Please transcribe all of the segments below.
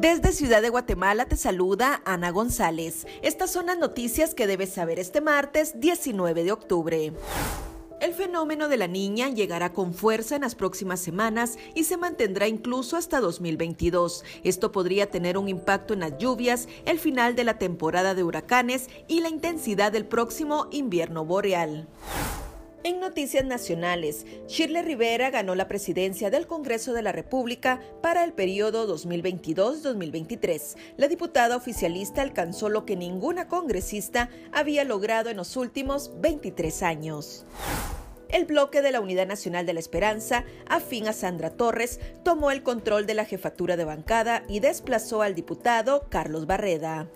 Desde Ciudad de Guatemala te saluda Ana González. Estas son las noticias que debes saber este martes 19 de octubre. El fenómeno de la niña llegará con fuerza en las próximas semanas y se mantendrá incluso hasta 2022. Esto podría tener un impacto en las lluvias, el final de la temporada de huracanes y la intensidad del próximo invierno boreal. En noticias nacionales, Shirley Rivera ganó la presidencia del Congreso de la República para el periodo 2022-2023. La diputada oficialista alcanzó lo que ninguna congresista había logrado en los últimos 23 años. El bloque de la Unidad Nacional de la Esperanza, afín a Sandra Torres, tomó el control de la jefatura de bancada y desplazó al diputado Carlos Barreda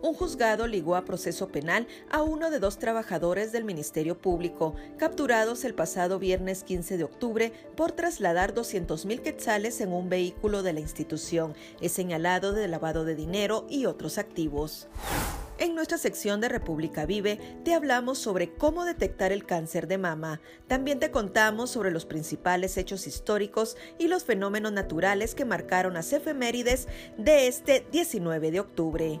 un juzgado ligó a proceso penal a uno de dos trabajadores del Ministerio Público, capturados el pasado viernes 15 de octubre por trasladar 200 mil quetzales en un vehículo de la institución. Es señalado de lavado de dinero y otros activos. En nuestra sección de República Vive te hablamos sobre cómo detectar el cáncer de mama. También te contamos sobre los principales hechos históricos y los fenómenos naturales que marcaron las efemérides de este 19 de octubre.